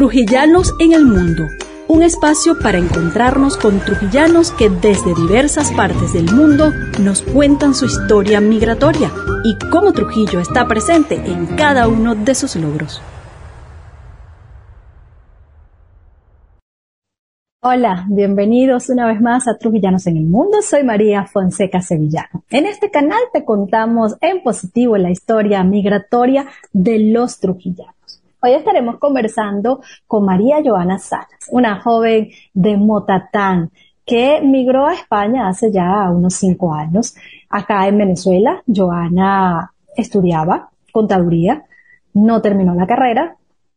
Trujillanos en el Mundo, un espacio para encontrarnos con trujillanos que desde diversas partes del mundo nos cuentan su historia migratoria y cómo Trujillo está presente en cada uno de sus logros. Hola, bienvenidos una vez más a Trujillanos en el Mundo. Soy María Fonseca Sevillano. En este canal te contamos en positivo la historia migratoria de los trujillanos. Hoy estaremos conversando con María Joana Salas, una joven de Motatán que migró a España hace ya unos cinco años. Acá en Venezuela, Joana estudiaba contaduría, no terminó la carrera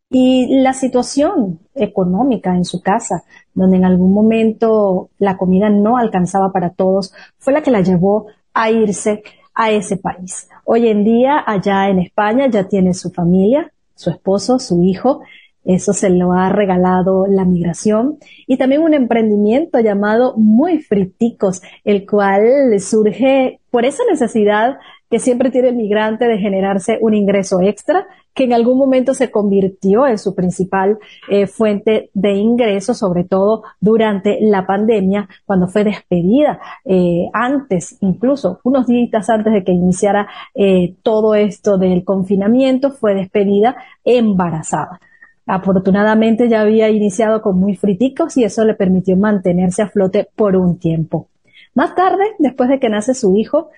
y la situación económica en su casa, donde en algún momento la comida no alcanzaba para todos, fue la que la llevó a irse a ese país. Hoy en día, allá en España, ya tiene su familia, su esposo, su hijo, eso se lo ha regalado la migración. Y también un emprendimiento llamado Muy Friticos, el cual surge por esa necesidad que siempre tiene el migrante de generarse un ingreso extra, que en algún momento se convirtió en su principal eh, fuente de ingreso, sobre todo durante la pandemia, cuando fue despedida, eh, antes, incluso unos días antes de que iniciara eh, todo esto del confinamiento, fue despedida embarazada. Afortunadamente ya había iniciado con muy friticos y eso le permitió mantenerse a flote por un tiempo. Más tarde, después de que nace su hijo,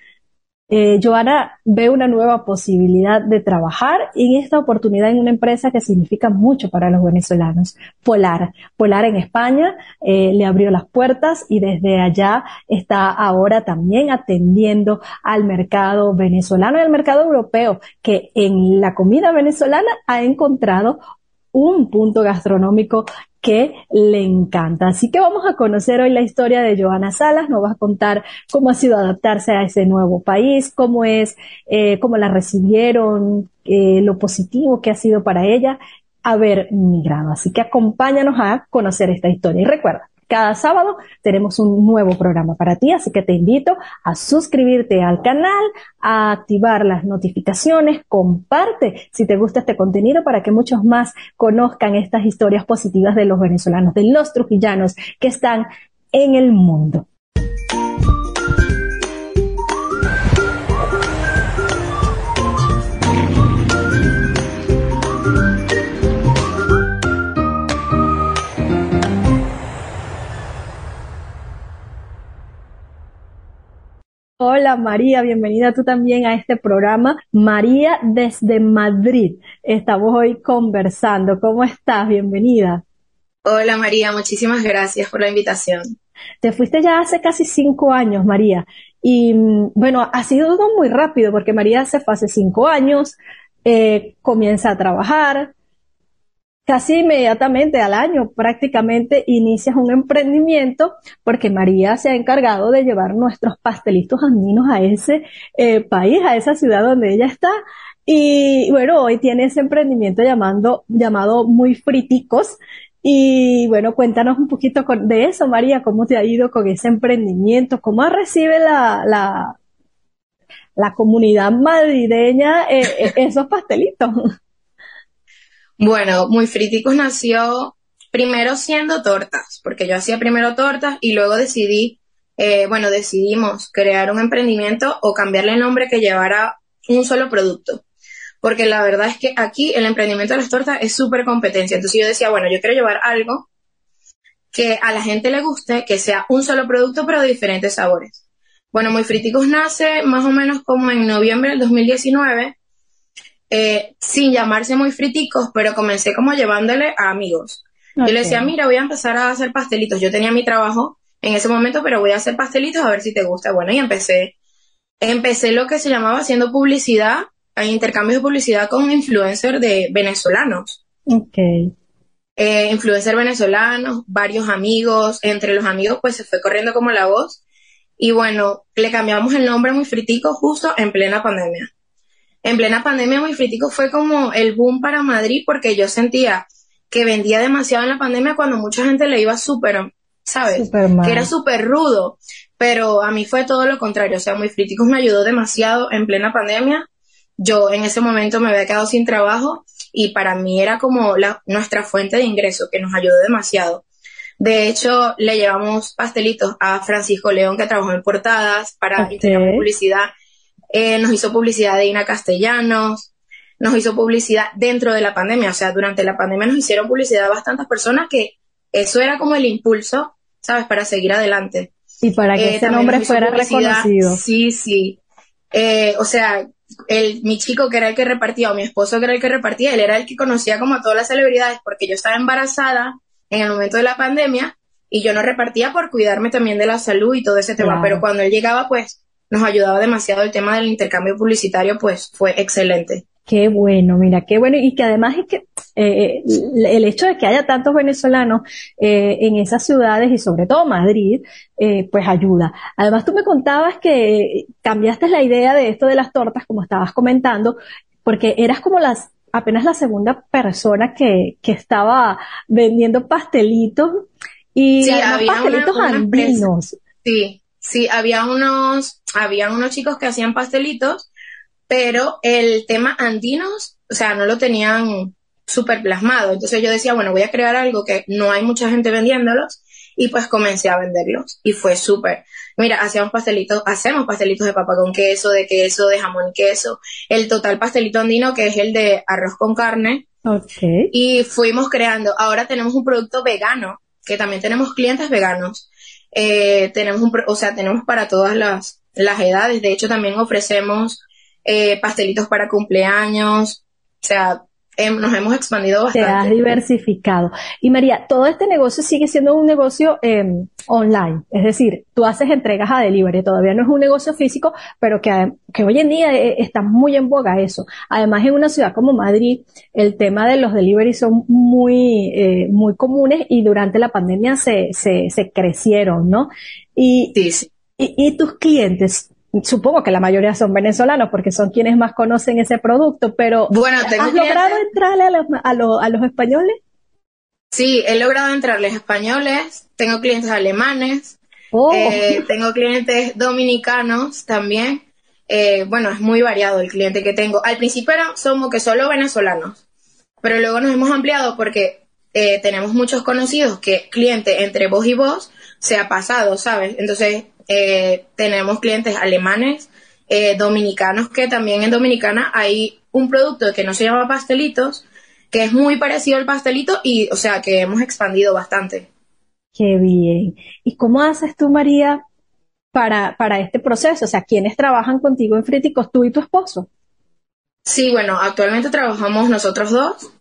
eh, Joana ve una nueva posibilidad de trabajar en esta oportunidad en una empresa que significa mucho para los venezolanos, Polar. Polar en España eh, le abrió las puertas y desde allá está ahora también atendiendo al mercado venezolano y al mercado europeo, que en la comida venezolana ha encontrado un punto gastronómico que le encanta. Así que vamos a conocer hoy la historia de Joana Salas, nos va a contar cómo ha sido adaptarse a ese nuevo país, cómo es, eh, cómo la recibieron, eh, lo positivo que ha sido para ella haber migrado. Así que acompáñanos a conocer esta historia. Y recuerda, cada sábado tenemos un nuevo programa para ti, así que te invito a suscribirte al canal, a activar las notificaciones, comparte si te gusta este contenido para que muchos más conozcan estas historias positivas de los venezolanos, de los trujillanos que están en el mundo. Hola María, bienvenida tú también a este programa. María desde Madrid. Estamos hoy conversando. ¿Cómo estás? Bienvenida. Hola María, muchísimas gracias por la invitación. Te fuiste ya hace casi cinco años, María. Y mm, bueno, ha sido todo muy rápido porque María se fue hace cinco años, eh, comienza a trabajar, casi inmediatamente al año prácticamente inicias un emprendimiento porque María se ha encargado de llevar nuestros pastelitos andinos a ese eh, país, a esa ciudad donde ella está. Y bueno, hoy tiene ese emprendimiento llamando, llamado Muy Friticos. Y bueno, cuéntanos un poquito de eso, María, cómo te ha ido con ese emprendimiento, cómo recibe la, la, la comunidad madrileña eh, eh, esos pastelitos. Bueno, Muy Friticos nació primero siendo tortas, porque yo hacía primero tortas y luego decidí, eh, bueno, decidimos crear un emprendimiento o cambiarle el nombre que llevara un solo producto. Porque la verdad es que aquí el emprendimiento de las tortas es súper competencia. Entonces yo decía, bueno, yo quiero llevar algo que a la gente le guste, que sea un solo producto pero de diferentes sabores. Bueno, Muy Friticos nace más o menos como en noviembre del 2019 eh, sin llamarse muy friticos, pero comencé como llevándole a amigos. Yo le decía, mira, voy a empezar a hacer pastelitos. Yo tenía mi trabajo en ese momento, pero voy a hacer pastelitos a ver si te gusta. Bueno, y empecé, empecé lo que se llamaba haciendo publicidad, intercambios de publicidad con influencers de venezolanos. Ok. Eh, influencers venezolanos, varios amigos, entre los amigos pues se fue corriendo como la voz. Y bueno, le cambiamos el nombre muy fritico justo en plena pandemia en plena pandemia muy fritico fue como el boom para Madrid porque yo sentía que vendía demasiado en la pandemia cuando mucha gente le iba súper, ¿sabes? que era súper rudo. Pero a mí fue todo lo contrario. O sea, muy friticos me ayudó demasiado en plena pandemia. Yo en ese momento me había quedado sin trabajo y para mí era como la, nuestra fuente de ingreso, que nos ayudó demasiado. De hecho, le llevamos pastelitos a Francisco León, que trabajó en portadas para publicidad. Eh, nos hizo publicidad de Ina Castellanos, nos hizo publicidad dentro de la pandemia. O sea, durante la pandemia nos hicieron publicidad bastantes personas que eso era como el impulso, ¿sabes?, para seguir adelante. Y para que eh, ese nombre fuera reconocido. Sí, sí. Eh, o sea, el, mi chico que era el que repartía, o mi esposo que era el que repartía, él era el que conocía como a todas las celebridades, porque yo estaba embarazada en el momento de la pandemia y yo no repartía por cuidarme también de la salud y todo ese tema, pero cuando él llegaba, pues nos ayudaba demasiado el tema del intercambio publicitario, pues fue excelente. Qué bueno, mira, qué bueno. Y que además es que eh, el hecho de que haya tantos venezolanos eh, en esas ciudades y sobre todo Madrid, eh, pues ayuda. Además, tú me contabas que cambiaste la idea de esto de las tortas, como estabas comentando, porque eras como las apenas la segunda persona que, que estaba vendiendo pastelitos y sí, había pastelitos andinos. Sí, sí, había unos, había unos chicos que hacían pastelitos pero el tema andinos, o sea, no lo tenían súper plasmado. Entonces yo decía, bueno, voy a crear algo que no hay mucha gente vendiéndolos y pues comencé a venderlos y fue súper. Mira, hacíamos pastelitos, hacemos pastelitos de papa con queso, de queso, de jamón y queso, el total pastelito andino que es el de arroz con carne. Okay. Y fuimos creando, ahora tenemos un producto vegano, que también tenemos clientes veganos. Eh, tenemos un, o sea, tenemos para todas las, las edades. De hecho, también ofrecemos eh, pastelitos para cumpleaños, o sea, nos hemos expandido bastante. Te has diversificado. Y María, todo este negocio sigue siendo un negocio em, online, es decir, tú haces entregas a delivery, todavía no es un negocio físico, pero que, que hoy en día eh, está muy en boga eso. Además, en una ciudad como Madrid, el tema de los delivery son muy, eh, muy comunes y durante la pandemia se, se, se crecieron, ¿no? Y, sí, Y, y tus clientes, supongo que la mayoría son venezolanos porque son quienes más conocen ese producto, pero bueno, ¿has logrado entrarle a los, a, los españoles? Sí, he logrado entrarles españoles, tengo clientes alemanes, oh. eh, tengo clientes dominicanos también. Eh, bueno, es muy variado el cliente que tengo. Al principio somos que solo venezolanos, pero luego nos hemos ampliado porque eh, tenemos muchos conocidos que cliente entre vos y vos se ha pasado, ¿sabes? Entonces eh, tenemos clientes alemanes, eh, dominicanos, que también en Dominicana hay un producto que no se llama pastelitos, que es muy parecido al pastelito y, o sea, que hemos expandido bastante. Qué bien. ¿Y cómo haces tú, María, para, para este proceso? O sea, ¿quiénes trabajan contigo en Fríticos, tú y tu esposo? Sí, bueno, actualmente trabajamos nosotros dos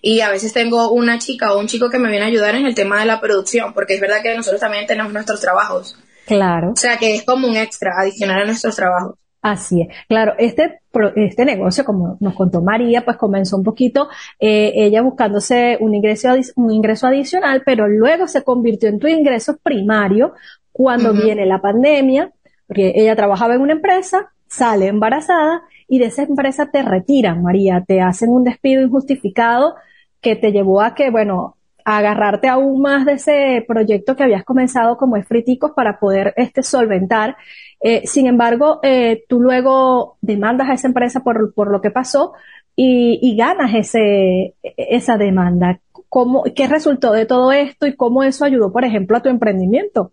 y a veces tengo una chica o un chico que me viene a ayudar en el tema de la producción, porque es verdad que nosotros también tenemos nuestros trabajos. Claro. O sea que es como un extra adicional a nuestros trabajos. Así es. Claro, este, este negocio, como nos contó María, pues comenzó un poquito eh, ella buscándose un ingreso, un ingreso adicional, pero luego se convirtió en tu ingreso primario cuando viene la pandemia, porque ella trabajaba en una empresa, sale embarazada y de esa empresa te retiran, María, te hacen un despido injustificado que te llevó a que, bueno, agarrarte aún más de ese proyecto que habías comenzado como es Friticos para poder este, solventar. Eh, sin embargo, eh, tú luego demandas a esa empresa por, por lo que pasó y, y, ganas ese, esa demanda. ¿Cómo, ¿Qué resultó de todo esto y cómo eso ayudó, por ejemplo, a tu emprendimiento?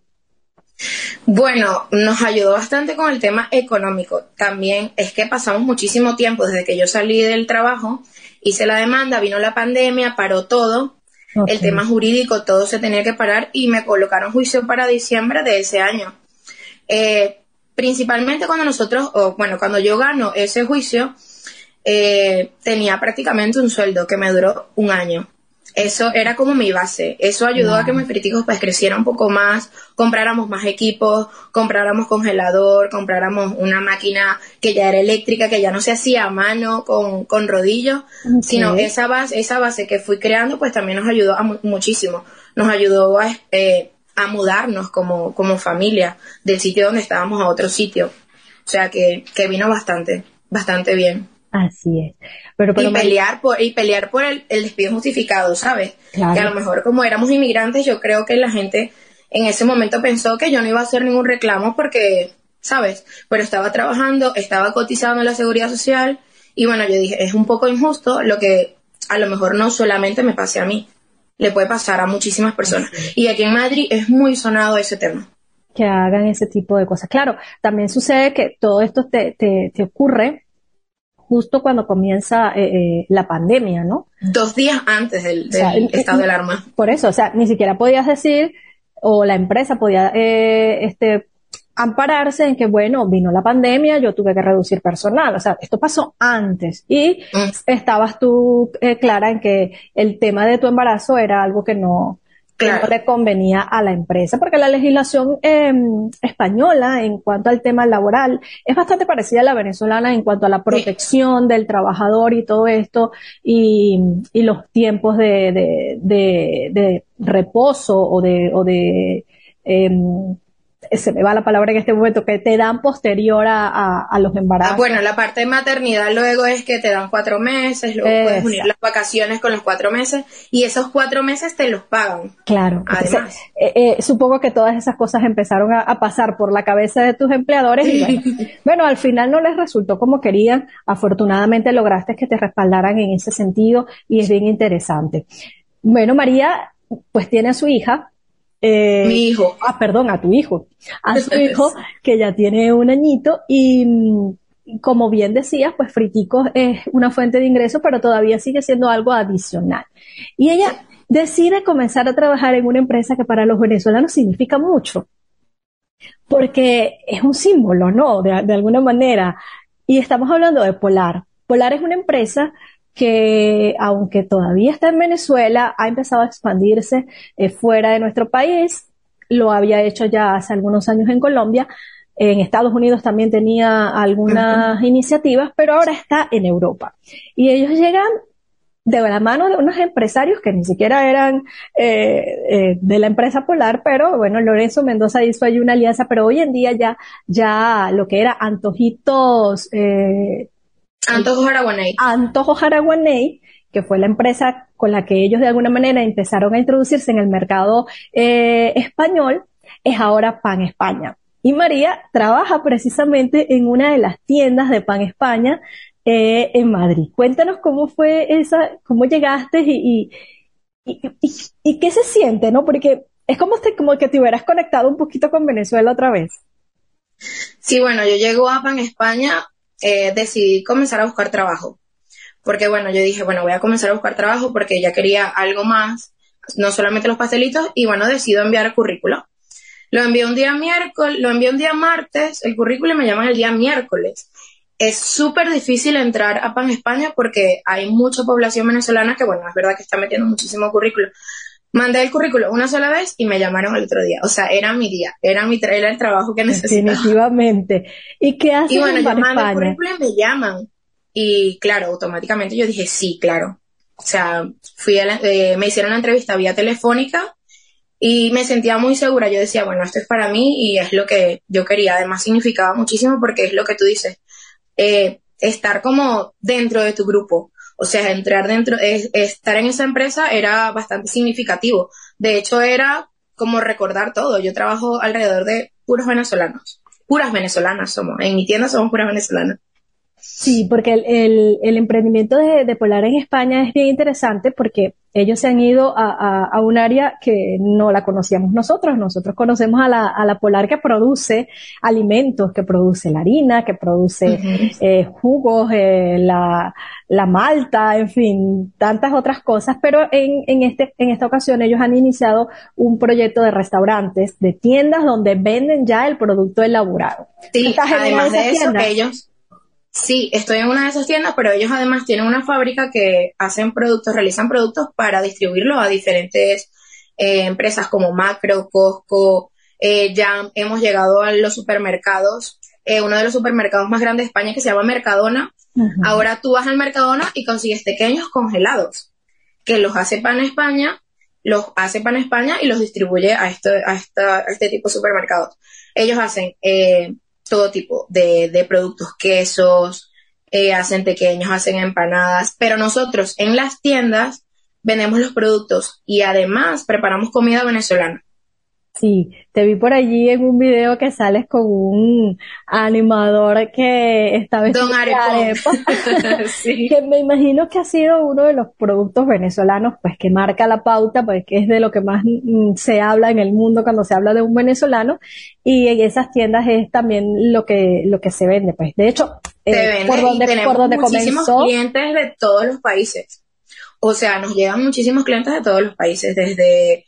Bueno, nos ayudó bastante con el tema económico. También es que pasamos muchísimo tiempo desde que yo salí del trabajo, hice la demanda, vino la pandemia, paró todo el tema jurídico, todo se tenía que parar y me colocaron juicio para diciembre de ese año. Eh, principalmente cuando nosotros, o bueno, cuando yo gano ese juicio, eh, tenía prácticamente un sueldo que me duró un año. Eso era como mi base. Eso ayudó a que mis críticos pues creciera un poco más, compráramos más equipos, compráramos congelador, compráramos una máquina que ya era eléctrica, que ya no se hacía a mano con, con rodillos, sino esa base, esa base que fui creando pues también nos ayudó muchísimo. Nos ayudó a, eh, a mudarnos como, como familia del sitio donde estábamos a otro sitio. O sea que, que vino bastante, bastante bien. Así es. Pero, y, pelear por, y pelear por el, despido justificado, ¿sabes? Que a lo mejor como éramos inmigrantes, yo creo que la gente en ese momento pensó que yo no iba a hacer ningún reclamo porque, ¿sabes? Pero estaba trabajando, estaba cotizando en la seguridad social y bueno, yo dije, es un poco injusto lo que a lo mejor no solamente me pase a mí, le puede pasar a muchísimas personas. Y aquí en Madrid es muy sonado ese tema. Que hagan ese tipo de cosas. Claro, también sucede que todo esto te, te, te ocurre justo cuando comienza eh, eh, la pandemia, ¿no? Dos días antes del, estado de alarma. Por eso, o sea, ni siquiera podías decir, o la empresa podía eh, este, ampararse en que, bueno, vino la pandemia, yo tuve que reducir personal. O sea, esto pasó antes y mm. estabas tú eh, clara en que el tema de tu embarazo era algo que no, le convenía a la empresa, porque la legislación em, española en cuanto al tema laboral es bastante parecida a la venezolana en cuanto a la protección del trabajador y todo esto y, y los tiempos de, de, de, de reposo o de, o de em, se me va la palabra en este momento, que te dan posterior a, a, los embarazos. Ah, bueno, la parte de maternidad luego es que te dan cuatro meses, luego puedes unir las vacaciones con los cuatro meses y esos cuatro meses te los pagan. Claro. Además. Eh, eh, supongo que todas esas cosas empezaron a, pasar por la cabeza de tus empleadores y bueno, bueno, al final no les resultó como querían. Afortunadamente lograste que te respaldaran en ese sentido y es bien interesante. Bueno, María, pues tiene a su hija, eh, Mi hijo. Ah, perdón, a tu hijo. A su hijo, que ya tiene un añito y mm, como bien decías, pues Friticos es una fuente de ingreso, pero todavía sigue siendo algo adicional. Y ella decide comenzar a trabajar en una empresa que para los venezolanos significa mucho, porque es un símbolo, ¿no? De, de alguna manera. Y estamos hablando de Polar. Polar es una empresa que aunque todavía está en Venezuela, ha empezado a expandirse eh, fuera de nuestro país. Lo había hecho ya hace algunos años en Colombia. En Estados Unidos también tenía algunas iniciativas, pero ahora está en Europa. Y ellos llegan de la mano de unos empresarios que ni siquiera eran eh, eh, de la empresa Polar, pero bueno, Lorenzo Mendoza hizo ahí una alianza, pero hoy en día ya, ya lo que era antojitos, eh, Antojo Jaraguaney. Antojo Jaraguaney, que fue la empresa con la que ellos de alguna manera empezaron a introducirse en el mercado eh, español, es ahora Pan España. Y María trabaja precisamente en una de las tiendas de Pan España eh, en Madrid. Cuéntanos cómo fue esa, cómo llegaste y, y, y, qué se siente, ¿no? Porque es como, como que te hubieras conectado un poquito con Venezuela otra vez. Sí, bueno, yo llego a Pan España eh, decidí comenzar a buscar trabajo. Porque bueno, yo dije, bueno, voy a comenzar a buscar trabajo porque ya quería algo más, no solamente los pastelitos, y bueno, decido enviar currículo. Lo envié un día miércoles, lo envié un día martes, el currículo me llaman el día miércoles. Es súper difícil entrar a Pan España porque hay mucha población venezolana que, bueno, es verdad que está metiendo muchísimo currículo, Mandé el currículo una sola vez y me llamaron el otro día. O sea, era mi día, era mi era el trabajo que necesitaba. Definitivamente. ¿Y qué haces Y bueno, yo mando el currículo y me llaman. Y claro, automáticamente yo dije, sí, claro. O sea, fui eh, me hicieron la entrevista vía telefónica y me sentía muy segura. Yo decía, bueno, esto es para mí y es lo que yo quería. Además, significaba muchísimo porque es lo que tú dices. Eh, estar como dentro de tu grupo. O sea, entrar dentro, estar en esa empresa era bastante significativo. De hecho, era como recordar todo. Yo trabajo alrededor de puros venezolanos. Puras venezolanas somos. En mi tienda somos puras venezolanas. Sí, porque el, el, emprendimiento de, de, Polar en España es bien interesante porque ellos se han ido a, a, un área que no la conocíamos nosotros. Nosotros conocemos a la, a la Polar que produce alimentos, que produce la harina, que produce eh, jugos, eh, la, la malta, en fin, tantas otras cosas. Pero en, en, este, en esta ocasión ellos han iniciado un proyecto de restaurantes, de tiendas donde venden ya el producto elaborado. Sí, además de eso que ellos Sí, estoy en una de esas tiendas, pero ellos además tienen una fábrica que hacen productos, realizan productos para distribuirlos a diferentes eh, empresas como Macro, Costco. Eh, ya hemos llegado a los supermercados, eh, uno de los supermercados más grandes de España que se llama Mercadona. Ahora tú vas al Mercadona y consigues pequeños congelados que los hace Pan España, los hace Pan España y los distribuye a, este, a, esta, a este tipo de supermercados. Ellos hacen todo tipo de, productos, quesos, eh, hacen pequeños, hacen empanadas, pero nosotros en las tiendas vendemos los productos y además preparamos comida venezolana. Sí, te vi por allí en un video que sales con un animador que está vestido Don de sí. que me imagino que ha sido uno de los productos venezolanos, pues que marca la pauta, pues que es de lo que más mm, se habla en el mundo cuando se habla de un venezolano, y en esas tiendas es también lo que lo que se vende, pues. De hecho, eh, por donde por donde muchísimos comenzó, clientes de todos los países. O sea, nos llegan muchísimos clientes de todos los países, desde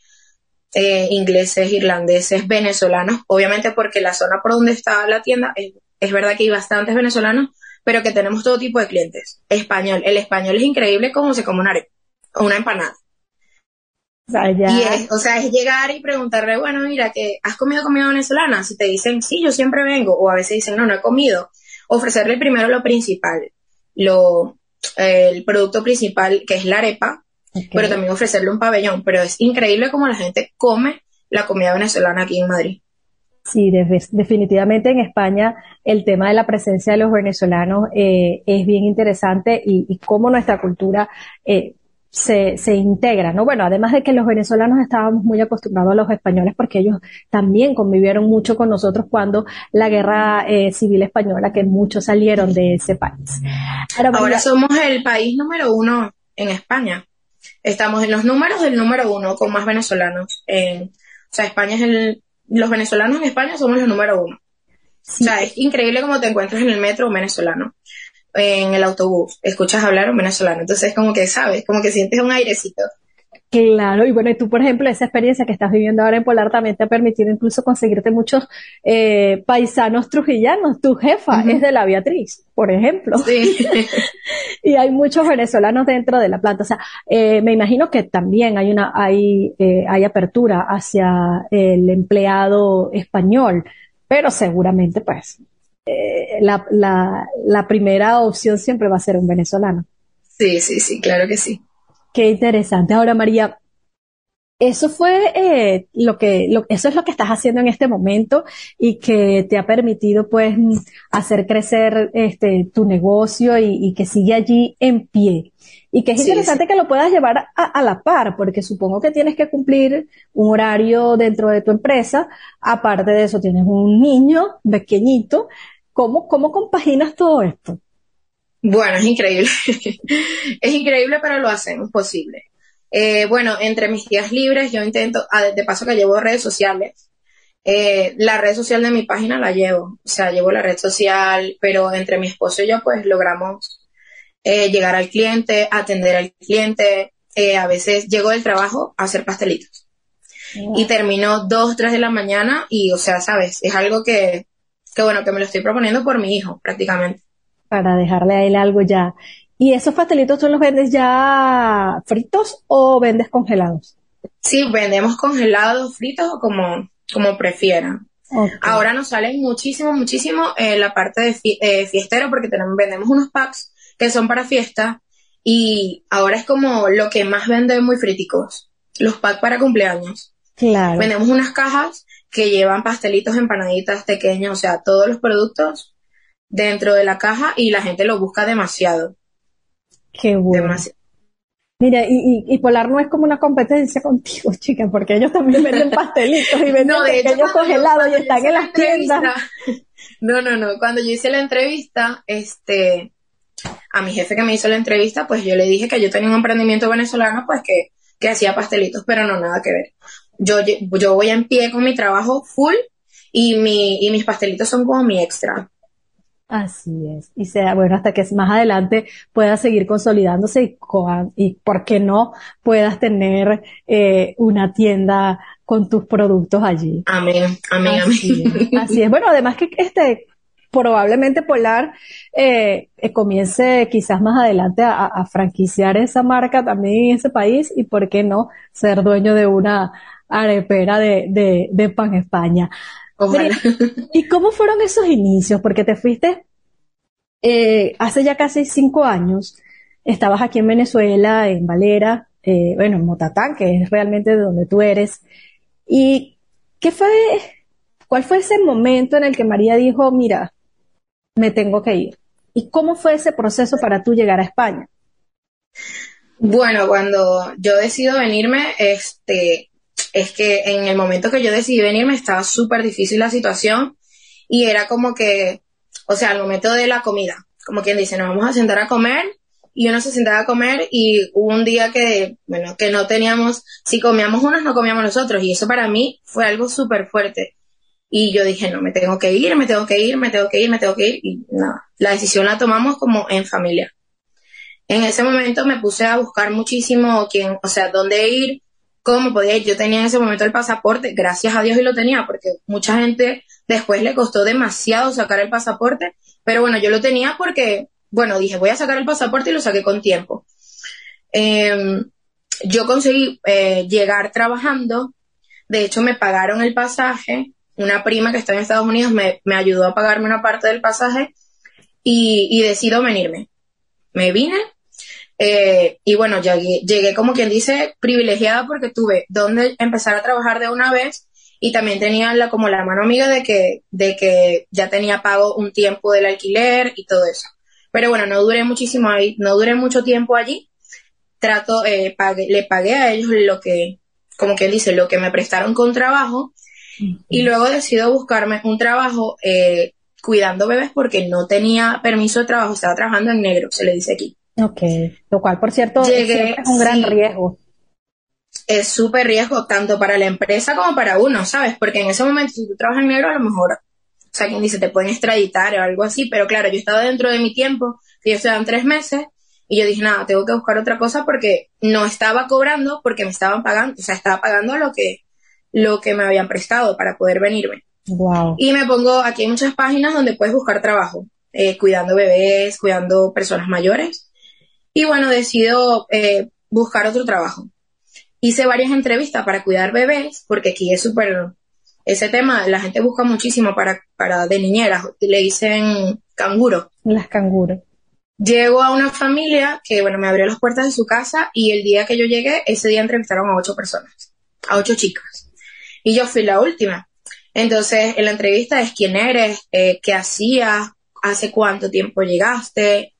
eh, ingleses, irlandeses, venezolanos, obviamente porque la zona por donde está la tienda es, es verdad que hay bastantes venezolanos, pero que tenemos todo tipo de clientes. Español, el español es increíble como se come una arepa o una empanada. o sea, ya- Y es, o sea, es llegar y preguntarle, bueno, mira, que has comido comida venezolana. Si te dicen, sí, yo siempre vengo, o a veces dicen, no, no he comido. Ofrecerle primero lo principal, lo, eh, el producto principal, que es la arepa, ok. pero también ofrecerle un pabellón. Pero es increíble cómo la gente come la comida venezolana aquí en Madrid. Sí, de- definitivamente en España el tema de la presencia de los venezolanos eh, es bien interesante y, y cómo nuestra cultura eh, se, se integra, ¿no? Bueno, además de que los venezolanos estábamos muy acostumbrados a los españoles porque ellos también convivieron mucho con nosotros cuando la guerra eh, civil española, que muchos salieron de ese país. Ahora somos el país número uno en España. Estamos en los números del número uno con más venezolanos. En, o sea, España es el, los venezolanos en España somos los número uno. sí, O sea, es increíble como te encuentras en el metro un venezolano, en el autobús, escuchas hablar un venezolano. Entonces, como que sabes, como que sientes un airecito. Claro, y bueno, y tú, por ejemplo, esa experiencia que estás viviendo ahora en Polar también te ha permitido incluso conseguirte muchos eh, paisanos trujillanos. Tu jefa es de la Beatriz, por ejemplo, Sí. y hay muchos venezolanos dentro de la planta. O sea, eh, me imagino que también hay una, hay, eh, hay apertura hacia el empleado español, pero seguramente, pues, eh, la, la, la primera opción siempre va a ser un venezolano. sí, sí, sí, claro que sí. Qué interesante. Ahora, María, eso fue eh, lo que, lo, eso es lo que estás haciendo en este momento y que te ha permitido, pues, hacer crecer este tu negocio y, y que sigue allí en pie. Y que es Sí, interesante que lo puedas llevar a, a la par, porque supongo que tienes que cumplir un horario dentro de tu empresa. Aparte de eso, tienes un niño pequeñito. ¿Cómo, cómo compaginas todo esto? Bueno, es increíble. es increíble, pero lo hacemos posible. Eh, bueno, entre mis días libres yo intento, ah, de paso que llevo redes sociales, eh, la red social de mi página la llevo, o sea, llevo la red social, pero entre mi esposo y yo pues logramos eh, llegar al cliente, atender al cliente, eh, a veces llego del trabajo a hacer pastelitos y termino dos, tres de la mañana y, o sea, sabes, es algo que, que bueno, que me lo estoy proponiendo por mi hijo prácticamente. Para dejarle a él algo ya. ¿Y esos pastelitos tú los vendes ya fritos o vendes congelados? Sí, vendemos congelados, fritos o como, como prefieran. Ahora nos salen muchísimo, muchísimo eh, la parte de eh, fiestero porque tenemos, vendemos unos packs que son para fiesta y ahora es como lo que más vende muy friticos, los packs para cumpleaños. Claro. Vendemos unas cajas que llevan pastelitos, empanaditas pequeñas, o sea, todos los productos dentro de la caja y la gente lo busca demasiado, Qué bueno. demasiado. Mira, y, y, y Polar no es como una competencia contigo, chica, porque ellos también venden pastelitos y venden No, de hecho, yo- congelados y están en la las tiendas. No, no, no. Cuando yo hice la entrevista, este, a mi jefe que me hizo la entrevista, pues yo le dije que yo tenía un emprendimiento venezolano, pues que, que hacía pastelitos, pero no nada que ver. Yo, yo voy en pie con mi trabajo full y mi, y mis pastelitos son como mi extra. Así es. Y sea, bueno, hasta que más adelante puedas seguir consolidándose y, y por qué no puedas tener eh, una tienda con tus productos allí. Amén, amén, Así amén. es, así es. Bueno, además que este probablemente Polar eh, eh, comience quizás más adelante a, a franquiciar esa marca también en ese país y por qué no ser dueño de una arepera de, de, de Pan España. Ojalá. ¿Y cómo fueron esos inicios? Porque te fuiste eh, hace ya casi cinco años, estabas aquí en Venezuela, en Valera, eh, bueno, en Motatán, que es realmente de donde tú eres. ¿Y qué fue, cuál fue ese momento en el que María dijo, mira, me tengo que ir? ¿Y cómo fue ese proceso para tú llegar a España? Bueno, cuando yo decido venirme, este, es que en el momento que yo decidí venirme estaba súper difícil la situación y era como que, o sea, al momento de la comida, como quien dice, nos vamos a sentar a comer y uno se sentaba a comer y hubo un día que, bueno, que no teníamos, si comíamos unos, no comíamos los otros y eso para mí fue algo súper fuerte. Y yo dije, no, me tengo que ir, me tengo que ir, me tengo que ir, me tengo que ir y nada, la decisión la tomamos como en familia. En ese momento me puse a buscar muchísimo quién, o sea, dónde ir, cómo podía ir. Yo tenía en ese momento el pasaporte, gracias a Dios y lo tenía, porque mucha gente después le costó demasiado sacar el pasaporte, pero bueno, yo lo tenía porque bueno, dije, voy a sacar el pasaporte y lo saqué con tiempo. Em, yo conseguí eh, llegar trabajando, de hecho me pagaron el pasaje, una prima que está en Estados Unidos me, ayudó a pagarme una parte del pasaje y, y decido venirme. Me vine eh, y bueno, llegué, llegué como quien dice privilegiada porque tuve donde empezar a trabajar de una vez y también tenía la, como la mano amiga de que, de que ya tenía pago un tiempo del alquiler y todo eso. Pero bueno, no duré muchísimo ahí, no duré mucho tiempo allí. Trato, eh, le pagué a ellos lo que, como quien dice, lo que me prestaron con trabajo. Y luego decido buscarme un trabajo eh, cuidando bebés porque no tenía permiso de trabajo, estaba trabajando en negro, se le dice aquí. Ok, lo cual, por cierto, es un gran riesgo. Es súper riesgo tanto para la empresa como para uno, ¿sabes? Porque en ese momento, si tú trabajas en negro, a lo mejor o sea, quien dice, te pueden extraditar o algo así, pero claro, yo estaba dentro de mi tiempo, que ellos dan tres meses, y yo dije, nada, tengo que buscar otra cosa porque no estaba cobrando porque me estaban pagando, o sea, estaba pagando lo que, lo que me habían prestado para poder venirme. Wow. Y me pongo, aquí hay muchas páginas donde puedes buscar trabajo, eh, cuidando bebés, cuidando personas mayores. Y bueno, decido eh, buscar otro trabajo. Hice varias entrevistas para cuidar bebés, porque aquí es súper ese tema la gente busca muchísimo para, para de niñeras, le dicen canguro. Las canguros. Llego a una familia que, bueno, me abrió las puertas de su casa y el día que yo llegué, ese día entrevistaron a ocho personas, a ocho chicas. Y yo fui la última. Entonces, en la entrevista es quién eres, eh, qué hacías, hace cuánto tiempo llegaste.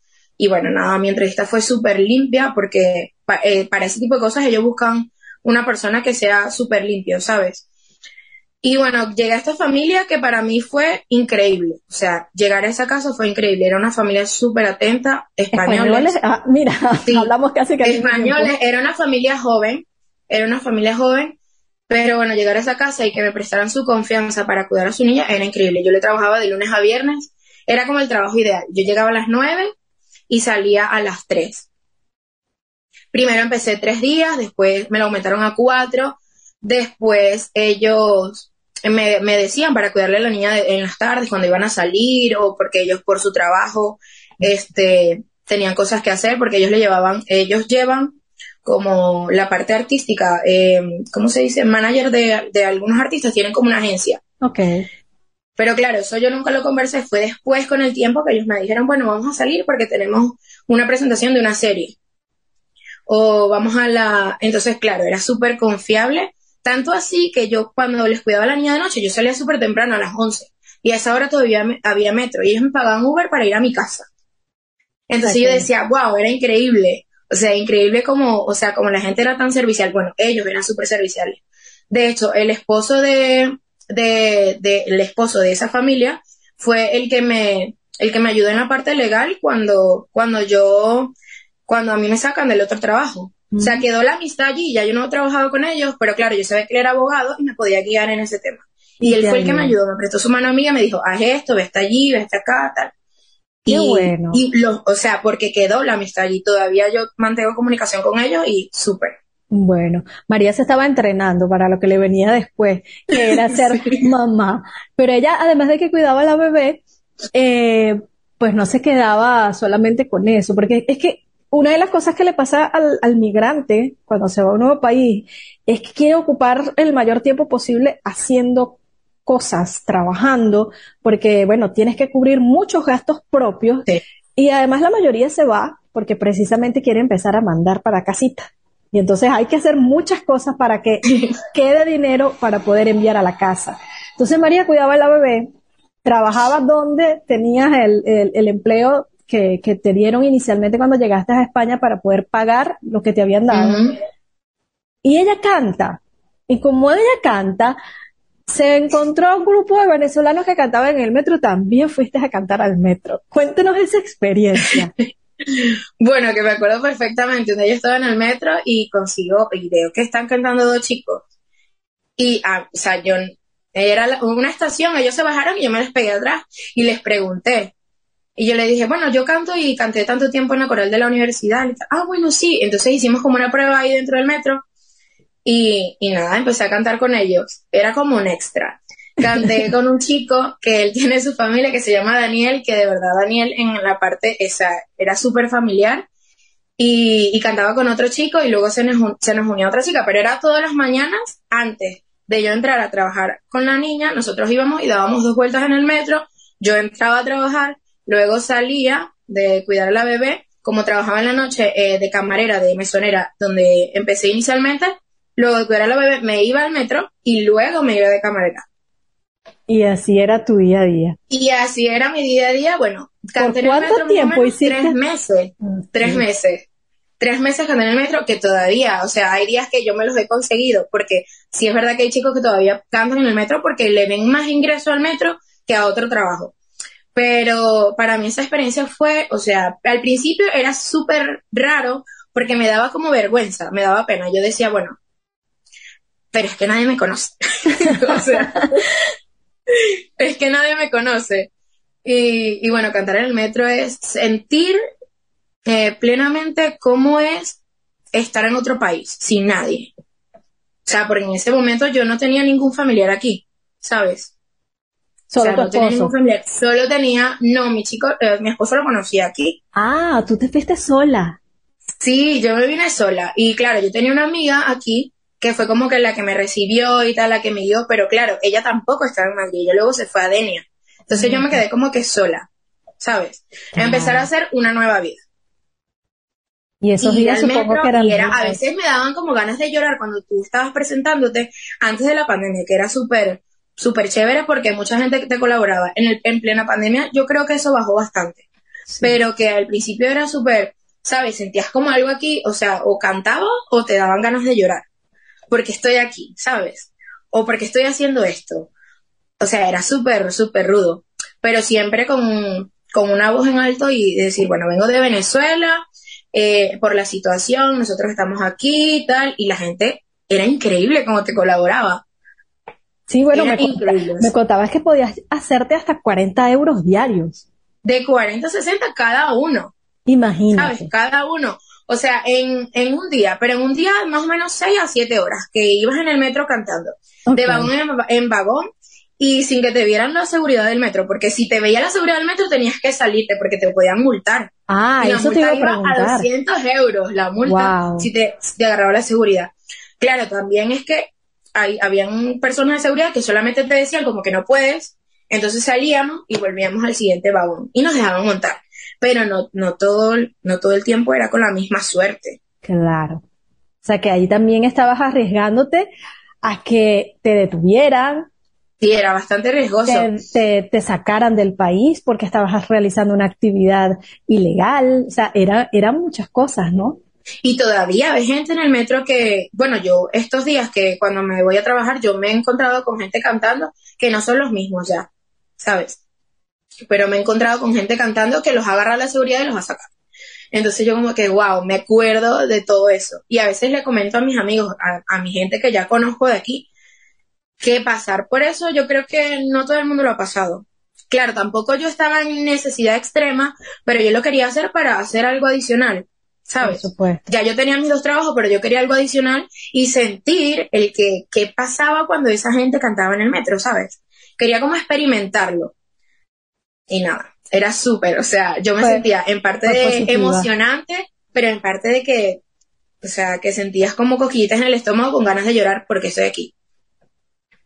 Y bueno, nada, mi entrevista fue súper limpia porque eh, para ese tipo de cosas ellos buscan una persona que sea súper limpio, ¿sabes? Y bueno, llegué a esta familia que para mí fue increíble. O sea, llegar a esa casa fue increíble. Era una familia súper atenta, españoles. Ah, mira, hablamos casi que... Españoles, era una familia joven, era una familia joven, pero bueno, llegar a esa casa y que me prestaran su confianza para cuidar a su niña era increíble. Yo le trabajaba de lunes a viernes, era como el trabajo ideal. Yo llegaba a las nueve y salía a las tres. Primero empecé tres días, después me lo aumentaron a cuatro, después ellos me, me, decían para cuidarle a la niña en las tardes cuando iban a salir o porque ellos por su trabajo este tenían cosas que hacer porque ellos le llevaban ellos llevan como la parte artística eh, cómo se dice manager de, de, algunos artistas tienen como una agencia Ok. Pero claro eso yo nunca lo conversé fue después con el tiempo que ellos me dijeron bueno vamos a salir porque tenemos una presentación de una serie o vamos a la entonces claro era súper confiable tanto así que yo cuando les cuidaba a la niña de noche, yo salía súper temprano a las 11 y a esa hora todavía había metro y ellos me pagaban Uber para ir a mi casa. Entonces yo decía, wow, era increíble. O sea, increíble como, o sea, como la gente era tan servicial. Bueno, ellos eran súper serviciales. De hecho, el esposo de, de, de, el esposo de esa familia fue el que me, el que me ayudó en la parte legal cuando, cuando yo, cuando a mí me sacan del otro trabajo. O sea, quedó la amistad allí, ya yo no he trabajado con ellos, pero claro, yo sabía que él era abogado y me podía guiar en ese tema. Y él fue el que me ayudó, me prestó su mano amiga, me dijo, haz esto, ve hasta allí, ve hasta acá, tal. Qué y, bueno. Y o sea, porque quedó la amistad allí, todavía yo mantengo comunicación con ellos y súper. Bueno, María se estaba entrenando para lo que le venía después, que era ser mamá. Pero ella, además de que cuidaba a la bebé, eh, pues no se quedaba solamente con eso, porque es que una de las cosas que le pasa al, migrante cuando se va a un nuevo país es que quiere ocupar el mayor tiempo posible haciendo cosas, trabajando, porque, bueno, tienes que cubrir muchos gastos propios y además la mayoría se va porque precisamente quiere empezar a mandar para casita. Y entonces hay que hacer muchas cosas para que quede dinero para poder enviar a la casa. Entonces María cuidaba a la bebé, trabajaba donde tenías el, el empleo que, te dieron inicialmente cuando llegaste a España para poder pagar lo que te habían dado. Y ella canta. Y como ella canta, se encontró un grupo de venezolanos que cantaban en el metro, también fuiste a cantar al metro. Cuéntenos esa experiencia. bueno, que me acuerdo perfectamente, yo estaba en el metro y consigo, y veo que están cantando dos chicos. Y, ah, o sea, yo, era una estación, ellos se bajaron y yo me les pegué atrás y les pregunté. Y yo le dije, bueno, yo canto y canté tanto tiempo en la coral de la universidad. ah, bueno, sí. Entonces hicimos como una prueba ahí dentro del metro y, y nada, empecé a cantar con ellos. Era como un extra. Canté con un chico que él tiene su familia que se llama Daniel, que de verdad Daniel en la parte esa era súper familiar. Y, cantaba con otro chico y luego se nos, se nos unió otra chica, pero era todas las mañanas antes de yo entrar a trabajar con la niña, nosotros íbamos y dábamos dos vueltas en el metro, yo entraba a trabajar, luego salía de cuidar a la bebé, como trabajaba en la noche eh, de camarera, de mesonera, donde empecé inicialmente, luego de cuidar a la bebé me iba al metro y luego me iba de camarera. Y así era tu día a día. Y así era mi día a día, bueno, canté cuánto tiempo hiciste? Tres meses, mm, tres meses. Tres meses canté en el metro que todavía, o sea, hay días que yo me los he conseguido, porque sí es verdad que hay chicos que todavía cantan en el metro porque le ven más ingreso al metro que a otro trabajo. Pero para mí esa experiencia fue, o sea, al principio era súper raro porque me daba como vergüenza, me daba pena. Yo decía, bueno, pero es que nadie me conoce. o sea, es que nadie me conoce. Y, bueno, cantar en el metro es sentir eh, plenamente cómo es estar en otro país, sin nadie. O sea, porque en ese momento yo no tenía ningún familiar aquí, ¿sabes? Solo no tenía ningún familiar. Solo tenía, no, mi chico, eh, mi esposo lo conocía aquí. Ah, tú te fuiste sola. Sí, yo me vine sola. Y claro, yo tenía una amiga aquí que fue como que la que me recibió y tal, la que me dio, pero claro, ella tampoco estaba en Madrid, ella luego se fue a Denia. Entonces yo me quedé como que sola, ¿sabes? Empezar a hacer una nueva vida. Y esos días supongo que eran era, a veces me daban como ganas de llorar cuando tú estabas presentándote antes de la pandemia, que era súper, súper chévere porque mucha gente te colaboraba. En, el, en plena pandemia yo creo que eso bajó bastante, pero que al principio era súper, ¿sabes? Sentías como algo aquí, o sea, o cantaba o te daban ganas de llorar porque estoy aquí, ¿sabes? O porque estoy haciendo esto. O sea, era súper, súper rudo, pero siempre con, con, una voz en alto y decir, bueno, vengo de Venezuela, eh, por la situación, nosotros estamos aquí y tal, y la gente era increíble como te colaboraba. Sí, bueno, me, me, contabas que podías hacerte hasta 40 euros diarios. De 40 a 60 cada uno. Imagínate. ¿Sabes? Cada uno. O sea, en, en, un día, pero en un día más o menos 6 a 7 horas que ibas en el metro cantando, de vagón en, vagón y sin que te vieran la seguridad del metro, porque si te veía la seguridad del metro tenías que salirte porque te podían multar. Ah, eso te iba a preguntar. a 200 euros la multa si, te, te agarraba la seguridad. Claro, también es que hay, habían personas de seguridad que solamente te decían como que no puedes, entonces salíamos y volvíamos al siguiente vagón y nos dejaban montar pero no, no, todo, no todo el tiempo era con la misma suerte. Claro. O sea que ahí también estabas arriesgándote a que te detuvieran. Sí, era bastante riesgoso. Te, te, sacaran del país porque estabas realizando una actividad ilegal. O sea, era, eran muchas cosas, ¿no? Y todavía hay gente en el metro que, bueno, yo estos días que cuando me voy a trabajar, yo me he encontrado con gente cantando que no son los mismos ya, ¿sabes? Pero me he encontrado con gente cantando que los agarra a la seguridad y los ha sacado. Entonces yo como que, wow, me acuerdo de todo eso. Y a veces le comento a mis amigos, a, mi gente que ya conozco de aquí, que pasar por eso yo creo que no todo el mundo lo ha pasado. Claro, tampoco yo estaba en necesidad extrema, pero yo lo quería hacer para hacer algo adicional, ¿sabes? Ya yo tenía mis dos trabajos, pero yo quería algo adicional y sentir el que, qué pasaba cuando esa gente cantaba en el metro, ¿sabes? Quería como experimentarlo y nada, era súper, o sea, yo me sentía en parte de emocionante, pero en parte de que, o sea, que sentías como coquillitas en el estómago con ganas de llorar porque estoy aquí.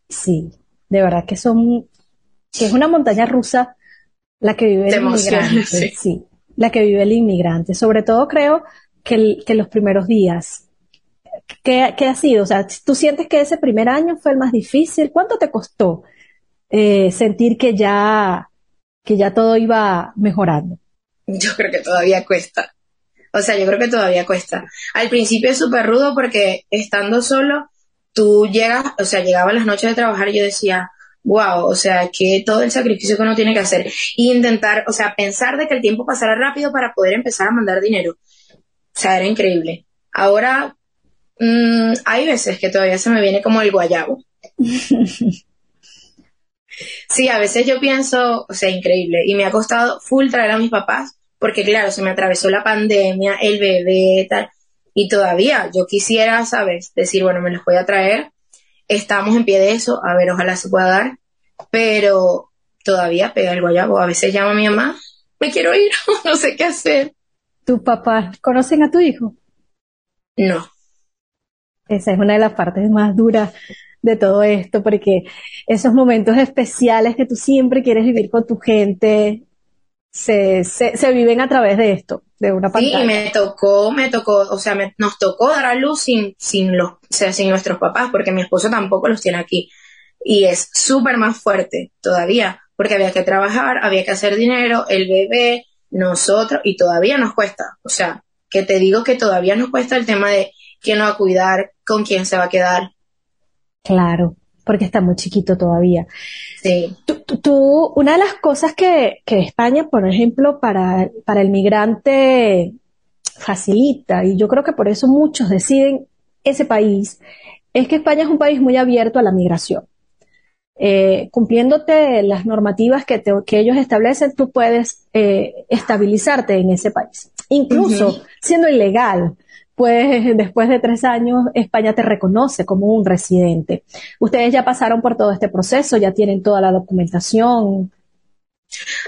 Sí, de verdad que son, que es una montaña rusa la que vive el inmigrante, sí. la que vive el inmigrante. Sobre todo creo que, que los primeros días, ¿qué, ha sido? O sea, ¿tú sientes que ese primer año fue el más difícil? ¿Cuánto te costó eh, sentir que ya que ya todo iba mejorando? Yo creo que todavía cuesta. O sea, yo creo que todavía cuesta. Al principio es súper rudo porque estando solo, tú llegas, o sea, llegaba las noches de trabajar y yo decía, wow, o sea, que todo el sacrificio que uno tiene que hacer y intentar, o sea, pensar de que el tiempo pasara rápido para poder empezar a mandar dinero. O sea, era increíble. Ahora, mmm, hay veces que todavía se me viene como el guayabo. sí, a veces yo pienso, o sea, increíble. Y me ha costado full traer a mis papás, porque claro, se me atravesó la pandemia, el bebé, tal. Y todavía yo quisiera, ¿sabes? Decir, bueno, me los voy a traer. Estamos en pie de eso, a ver, ojalá se pueda dar. Pero todavía pega el guayabo. A veces llama a mi mamá, me quiero ir, no sé qué hacer. ¿Tu papá conocen a tu hijo? No. Esa es una de las partes más duras de todo esto, porque esos momentos especiales que tú siempre quieres vivir con tu gente, se, se, viven a través de esto, de una pantalla. Sí, me tocó, me tocó, o sea, nos tocó dar a luz sin, sin los, o sea, sin nuestros papás, porque mi esposo tampoco los tiene aquí. Y es súper más fuerte todavía, porque había que trabajar, había que hacer dinero, el bebé, nosotros, y todavía nos cuesta. O sea, que te digo que todavía nos cuesta el tema de quién lo va a cuidar, con quién se va a quedar. Claro, porque está muy chiquito todavía. Sí. Tú, una de las cosas que, que España, por ejemplo, para, para el migrante facilita, y yo creo que por eso muchos deciden ese país, es que España es un país muy abierto a la migración. Eh, cumpliéndote las normativas que, que, ellos establecen, tú puedes eh, estabilizarte en ese país. Incluso siendo ilegal, pues después de tres años España te reconoce como un residente. Ustedes ya pasaron por todo este proceso, ya tienen toda la documentación.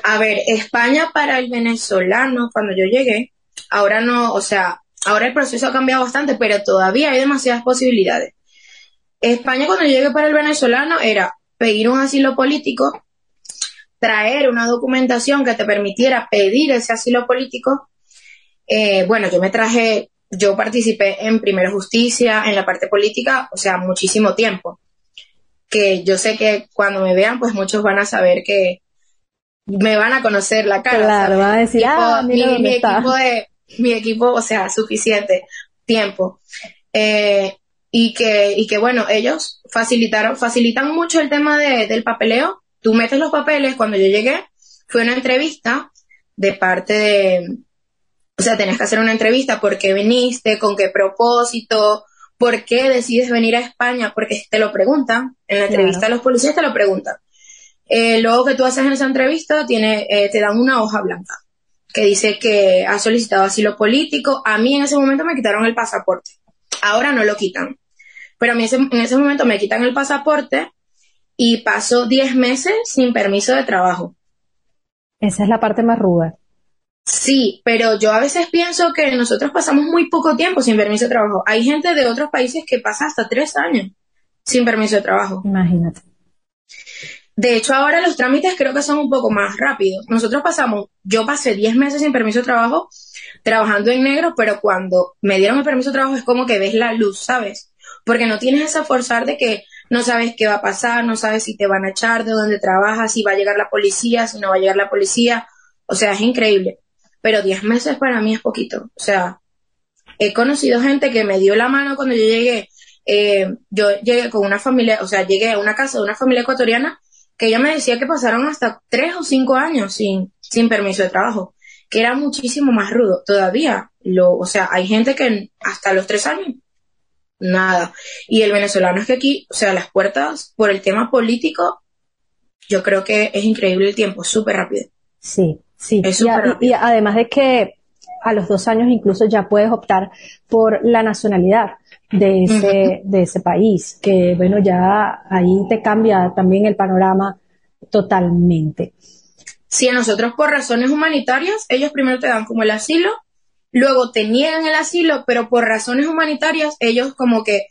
A ver, España para el venezolano, cuando yo llegué, ahora no, o sea, ahora el proceso ha cambiado bastante, pero todavía hay demasiadas posibilidades. España cuando yo llegué para el venezolano era pedir un asilo político, traer una documentación que te permitiera pedir ese asilo político. Eh, bueno, yo me traje yo participé en Primera Justicia, en la parte política, o sea, muchísimo tiempo. Que yo sé que cuando me vean, pues muchos van a saber que me van a conocer la cara. Claro, van a decir, ah, mi, equipo de, mi equipo, o sea, suficiente tiempo. Eh, y que, y que bueno, ellos facilitaron, facilitan mucho el tema de, del papeleo. Tú metes los papeles, cuando yo llegué, fue una entrevista de parte de, o sea, tenés que hacer una entrevista, ¿por qué viniste? ¿Con qué propósito? ¿Por qué decides venir a España? Porque te lo preguntan. En la entrevista los policías te lo preguntan. Eh, luego que tú haces en esa entrevista, tiene, eh, te dan una hoja blanca que dice que has solicitado asilo político. A mí en ese momento me quitaron el pasaporte. Ahora no lo quitan. Pero a mí en ese momento me quitan el pasaporte y paso 10 meses sin permiso de trabajo. Esa es la parte más ruda. Sí, pero yo a veces pienso que nosotros pasamos muy poco tiempo sin permiso de trabajo. Hay gente de otros países que pasa hasta tres años sin permiso de trabajo. Imagínate. De hecho, ahora los trámites creo que son un poco más rápidos. Nosotros pasamos, yo pasé diez meses sin permiso de trabajo, trabajando en negro, pero cuando me dieron el permiso de trabajo es como que ves la luz, ¿sabes? Porque no tienes esa forzar de que no sabes qué va a pasar, no sabes si te van a echar, de dónde trabajas, si va a llegar la policía, si no va a llegar la policía. O sea, es increíble pero 10 meses para mí es poquito. O sea, he conocido gente que me dio la mano cuando yo llegué. Eh, yo llegué con una familia, o sea, llegué a una casa de una familia ecuatoriana que ella me decía que pasaron hasta 3 o 5 años sin, sin permiso de trabajo, que era muchísimo más rudo. Todavía, lo, o sea, hay gente que hasta los 3 años, nada. Y el venezolano es que aquí, o sea, las puertas por el tema político, yo creo que es increíble el tiempo, súper rápido. Sí, Sí, y, además de que a los dos años incluso ya puedes optar por la nacionalidad de ese, de ese país, que bueno, ya ahí te cambia también el panorama totalmente. Si a nosotros por razones humanitarias, ellos primero te dan como el asilo, luego te niegan el asilo, pero por razones humanitarias, ellos como que,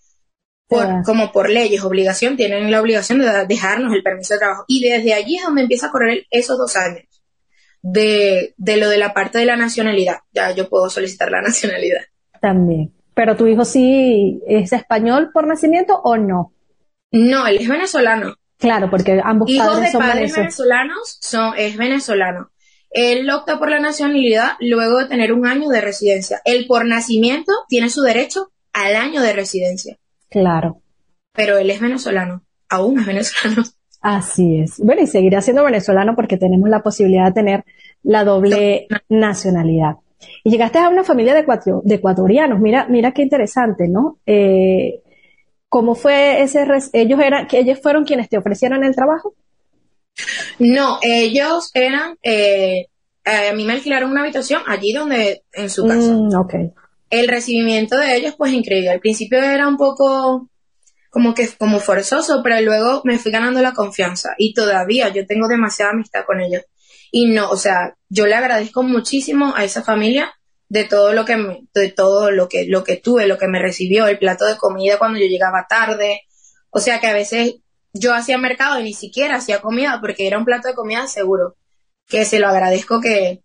por, como por leyes, obligación, tienen la obligación de dejarnos el permiso de trabajo. Y desde allí es donde empieza a correr esos dos años de, de lo de la parte de la nacionalidad. Ya yo puedo solicitar la nacionalidad. También. Pero tu hijo sí es español por nacimiento o no? No, él es venezolano. Claro, porque ambos Hijos padres de padres venezolanos son, es venezolano. Él opta por la nacionalidad luego de tener un año de residencia. Él por nacimiento tiene su derecho al año de residencia. Claro. pero él es venezolano, aún es venezolano. Así es. Bueno, y seguirá siendo venezolano porque tenemos la posibilidad de tener la doble nacionalidad. Y llegaste a una familia de, de ecuatorianos. Mira, mira qué interesante, ¿no? Eh, ¿Cómo fue ese? Ellos eran, que ellos fueron quienes te ofrecieron el trabajo. No, ellos eran, eh, a mí me alquilaron una habitación allí donde, en su casa. Mm, okay. El recibimiento de ellos, pues increíble. Al principio era un poco como que como forzoso, pero luego me fui ganando la confianza y todavía yo tengo demasiada amistad con ellos. Y no, o sea, yo le agradezco muchísimo a esa familia de todo lo que me, de todo lo que lo que tuve, lo que me recibió, el plato de comida cuando yo llegaba tarde. O sea, que a veces yo hacía mercado y ni siquiera hacía comida porque era un plato de comida seguro. Que se lo agradezco que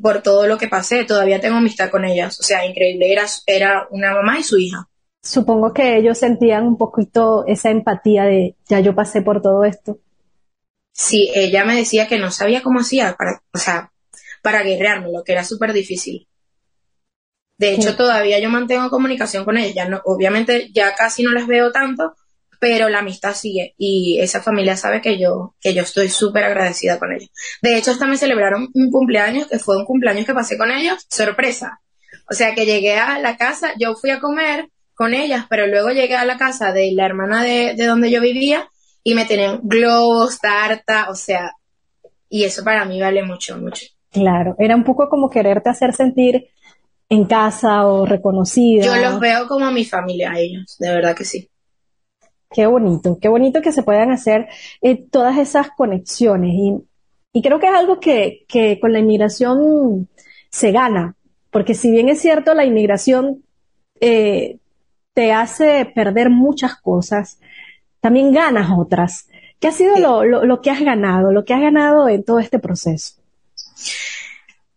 por todo lo que pasé, todavía tengo amistad con ellas. O sea, increíble, era, era una mamá y su hija supongo que ellos sentían un poquito esa empatía de ya yo pasé por todo esto. Sí, ella me decía que no sabía cómo hacía para, o sea, para guerrearme, lo que era súper difícil. De hecho, todavía yo mantengo comunicación con ella. no, obviamente ya casi no las veo tanto, pero la amistad sigue y esa familia sabe que yo, que yo estoy súper agradecida con ellos. De hecho, hasta me celebraron un cumpleaños que fue un cumpleaños que pasé con ellos, sorpresa. O sea, que llegué a la casa, yo fui a comer con ellas, pero luego llegué a la casa de la hermana de, donde yo vivía y me tenían globos, tarta, o sea, y eso para mí vale mucho, mucho. Claro, era un poco como quererte hacer sentir en casa o reconocida. Yo los veo como mi familia a ellos, de verdad que sí. Qué bonito, qué bonito que se puedan hacer eh, todas esas conexiones y, y, creo que es algo que, que con la inmigración se gana, porque si bien es cierto, la inmigración eh, te hace perder muchas cosas, también ganas otras. ¿Qué ha sido lo, que has ganado, lo que has ganado en todo este proceso?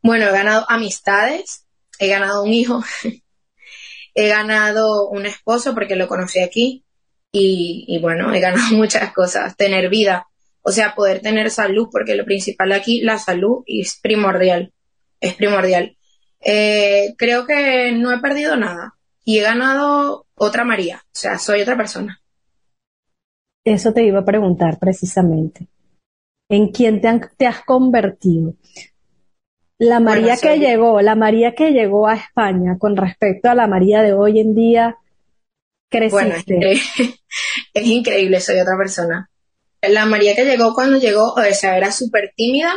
Bueno, he ganado amistades, he ganado un hijo, he ganado un esposo porque lo conocí aquí y, y, bueno, he ganado muchas cosas, tener vida, o sea, poder tener salud, porque lo principal aquí, la salud es primordial, es primordial. Eh, creo que no he perdido nada y he ganado otra María, o sea, soy otra persona. Eso te iba a preguntar precisamente. ¿En quién te, has convertido? La María que llegó, la María que llegó a España con respecto a la María de hoy en día, creciste. Bueno, es, increíble, soy otra persona. La María que llegó cuando llegó, o sea, era súper tímida,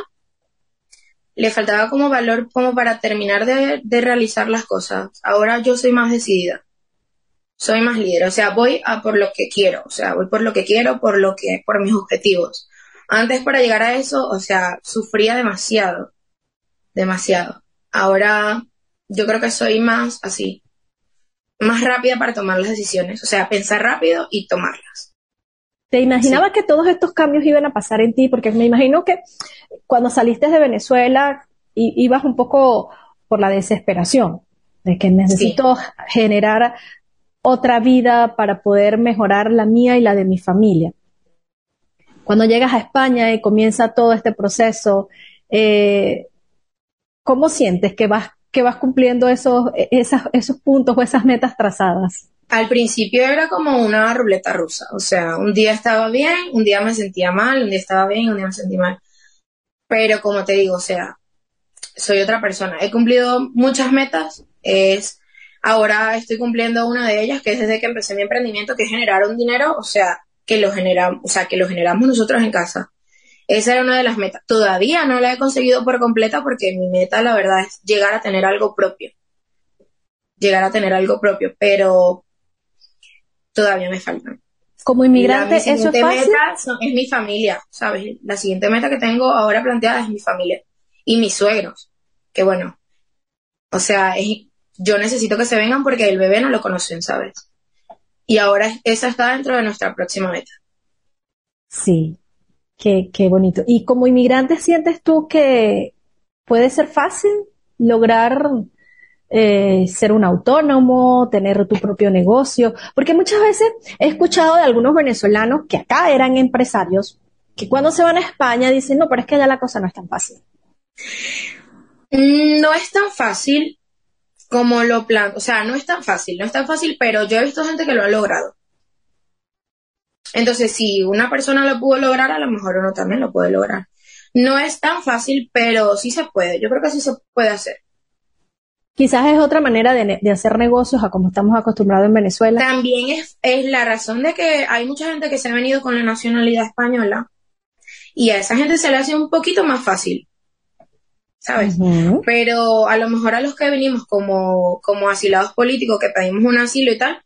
le faltaba como valor como para terminar de, de realizar las cosas. Ahora yo soy más decidida soy más líder, o sea, voy a por lo que quiero, o sea, voy por lo que quiero, por lo que, por mis objetivos. Antes para llegar a eso, o sea, sufría demasiado, demasiado. Ahora yo creo que soy más así, más rápida para tomar las decisiones, o sea, pensar rápido y tomarlas. ¿Te imaginabas que todos estos cambios iban a pasar en ti? Porque me imagino que cuando saliste de Venezuela ibas un poco por la desesperación de que necesito generar otra vida para poder mejorar la mía y la de mi familia. Cuando llegas a España y comienza todo este proceso, eh, ¿cómo sientes que vas, que vas cumpliendo esos, esos puntos o esas metas trazadas? Al principio era como una ruleta rusa, o sea, un día estaba bien, un día me sentía mal, un día estaba bien, un día me sentí mal. Pero como te digo, sea, soy otra persona. He cumplido muchas metas, es Ahora estoy cumpliendo una de ellas, que es desde que empecé mi emprendimiento, que es generar un dinero, o sea, que lo generamos, o sea, que lo generamos nosotros en casa. Esa era una de las metas. Todavía no la he conseguido por completa porque mi meta, la verdad, es llegar a tener algo propio. Llegar a tener algo propio, pero todavía me faltan. Como inmigrante, eso es fácil. Meta es mi familia, ¿sabes? La siguiente meta que tengo ahora planteada es mi familia y mis suegros, que bueno, o sea, es, yo necesito que se vengan porque el bebé no lo conocen, ¿sabes? Y ahora esa está dentro de nuestra próxima meta. Sí, qué, qué bonito. ¿Y como inmigrante sientes tú que puede ser fácil lograr eh, ser un autónomo, tener tu propio negocio? Porque muchas veces he escuchado de algunos venezolanos que acá eran empresarios, que cuando se van a España dicen, no, pero es que allá la cosa no es tan fácil. Mm, no es tan fácil como lo plan, o sea, no es tan fácil, no es tan fácil, pero yo he visto gente que lo ha logrado. Entonces, si una persona lo pudo lograr, a lo mejor uno también lo puede lograr. No es tan fácil, pero sí se puede. Yo creo que sí se puede hacer. Quizás es otra manera de, hacer negocios a como estamos acostumbrados en Venezuela. También es, es la razón de que hay mucha gente que se ha venido con la nacionalidad española y a esa gente se le hace un poquito más fácil, ¿sabes? Pero a lo mejor a los que venimos como, como asilados políticos, que pedimos un asilo y tal,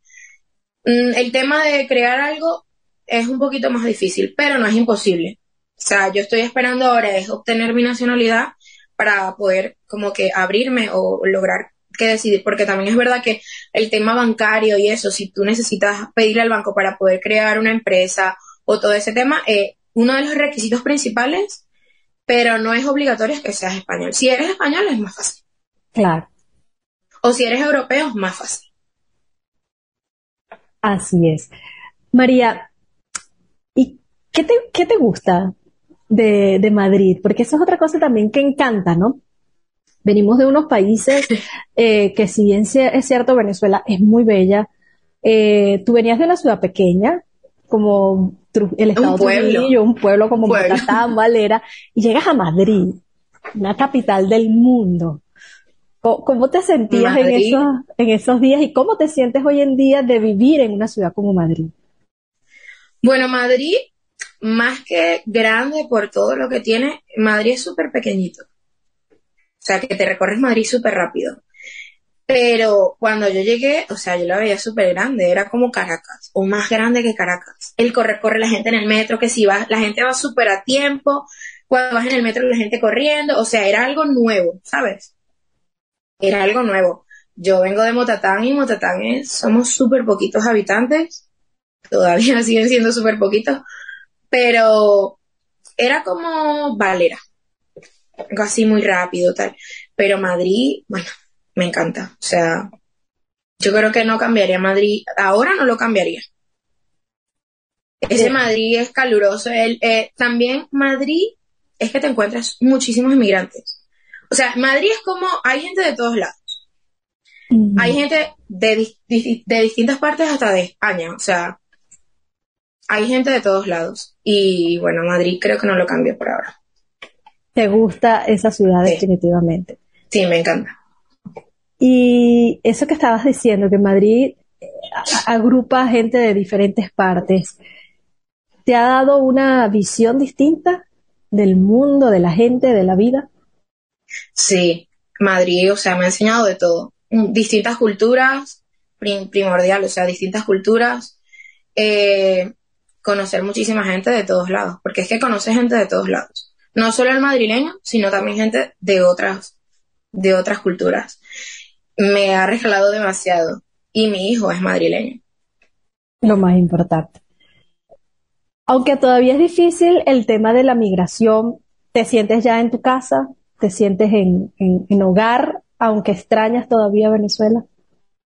mm, el tema de crear algo es un poquito más difícil, pero no es imposible. O sea, yo estoy esperando ahora es obtener mi nacionalidad para poder como que abrirme o lograr que decidir, porque también es verdad que el tema bancario y eso, si tú necesitas pedirle al banco para poder crear una empresa o todo ese tema, eh, uno de los requisitos principales, pero no es obligatorio que seas español. Si eres español es más fácil. Claro. O si eres europeo es más fácil. Así es. María, ¿y qué te, qué te gusta de, de Madrid? Porque eso es otra cosa también que encanta, ¿no? Venimos de unos países eh, que si bien es cierto, Venezuela es muy bella, eh, tú venías de una ciudad pequeña, como el estado un pueblo. un pueblo como Matatán, Valera, y llegas a Madrid, una capital del mundo. ¿Cómo, te sentías en esos, en esos días y cómo te sientes hoy en día de vivir en una ciudad como Madrid? Bueno, Madrid, más que grande por todo lo que tiene, Madrid es súper pequeñito. O sea, que te recorres Madrid súper rápido. Pero cuando yo llegué, o sea, yo la veía súper grande, era como Caracas, o más grande que Caracas. El corre, corre la gente en el metro, que si va, la gente va súper a tiempo, cuando vas en el metro la gente corriendo, o sea, era algo nuevo, ¿sabes? Era algo nuevo. Yo vengo de Motatán y Motatán es, somos súper poquitos habitantes, todavía siguen siendo súper poquitos, pero era como Valera, algo así muy rápido, tal. Pero Madrid, bueno, me encanta. O sea, yo creo que no cambiaría Madrid. Ahora no lo cambiaría. Ese Madrid es caluroso. El, eh, también Madrid es que te encuentras muchísimos inmigrantes. O sea, Madrid es como, hay gente de todos lados. Hay gente de, de distintas partes hasta de España. O sea, hay gente de todos lados. Y bueno, Madrid creo que no lo cambio por ahora. ¿Te gusta esa ciudad definitivamente? Sí, me encanta. Y eso que estabas diciendo, que Madrid eh, agrupa gente de diferentes partes, ¿te ha dado una visión distinta del mundo, de la gente, de la vida? Sí, Madrid, o sea, me ha enseñado de todo. Distintas culturas, primordial, o sea, distintas culturas. Eh, conocer muchísima gente de todos lados, porque es que conoces gente de todos lados no solo el madrileño, sino también gente de otras, de otras culturas. Me ha regalado demasiado y mi hijo es madrileño. Lo más importante. Aunque todavía es difícil el tema de la migración, ¿te sientes ya en tu casa? ¿Te sientes en, en hogar, aunque extrañas todavía Venezuela?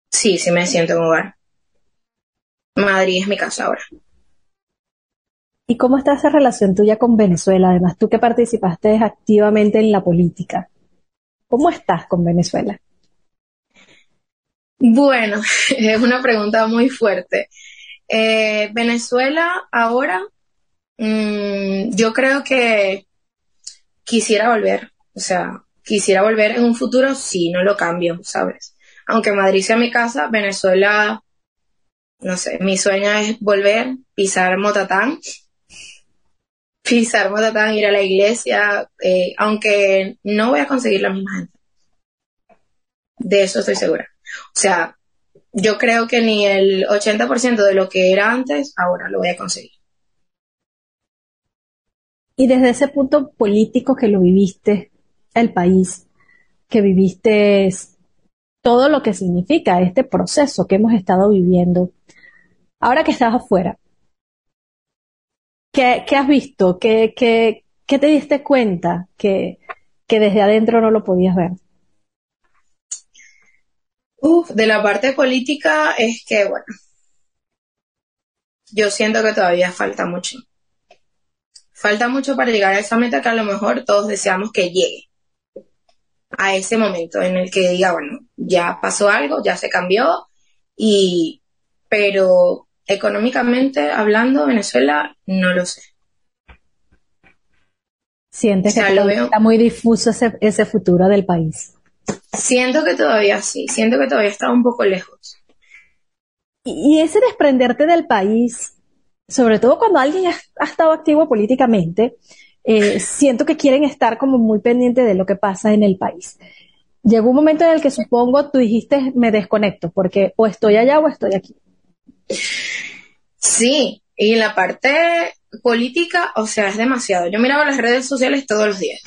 Sí, sí me siento en hogar. Madrid es mi casa ahora. ¿Y cómo está esa relación tuya con Venezuela? Además, tú que participaste activamente en la política. ¿Cómo estás con Venezuela? Bueno, es una pregunta muy fuerte. Eh, Venezuela ahora, mm, yo creo que quisiera volver, o sea, quisiera volver en un futuro, sí, no lo cambio, ¿sabes? Aunque Madrid sea mi casa, Venezuela, no sé, mi sueño es volver, pisar Motatán pisar Motatán, ir a la iglesia, eh, aunque no voy a conseguir la misma gente. De eso estoy segura. O sea, yo creo que ni el 80% de lo que era antes, ahora lo voy a conseguir. Y desde ese punto político que lo viviste, el país, que viviste todo lo que significa este proceso que hemos estado viviendo, ahora que estás afuera, ¿Qué, has visto? ¿Qué, qué, qué te diste cuenta que, que desde adentro no lo podías ver? Uf, de la parte política es que, bueno, yo siento que todavía falta mucho. Falta mucho para llegar a esa meta que a lo mejor todos deseamos que llegue. A ese momento en el que diga, bueno, ya pasó algo, ya se cambió, y, pero económicamente hablando, Venezuela, no lo sé. Sientes que está muy difuso ese, ese futuro del país. Siento que todavía sí, siento que todavía está un poco lejos. Y, ese desprenderte del país, sobre todo cuando alguien ha, estado activo políticamente, eh, siento que quieren estar como muy pendientes de lo que pasa en el país. Llegó un momento en el que supongo tú dijiste me desconecto, porque o estoy allá o estoy aquí. Sí, y la parte política, o sea, es demasiado. Yo miraba las redes sociales todos los días.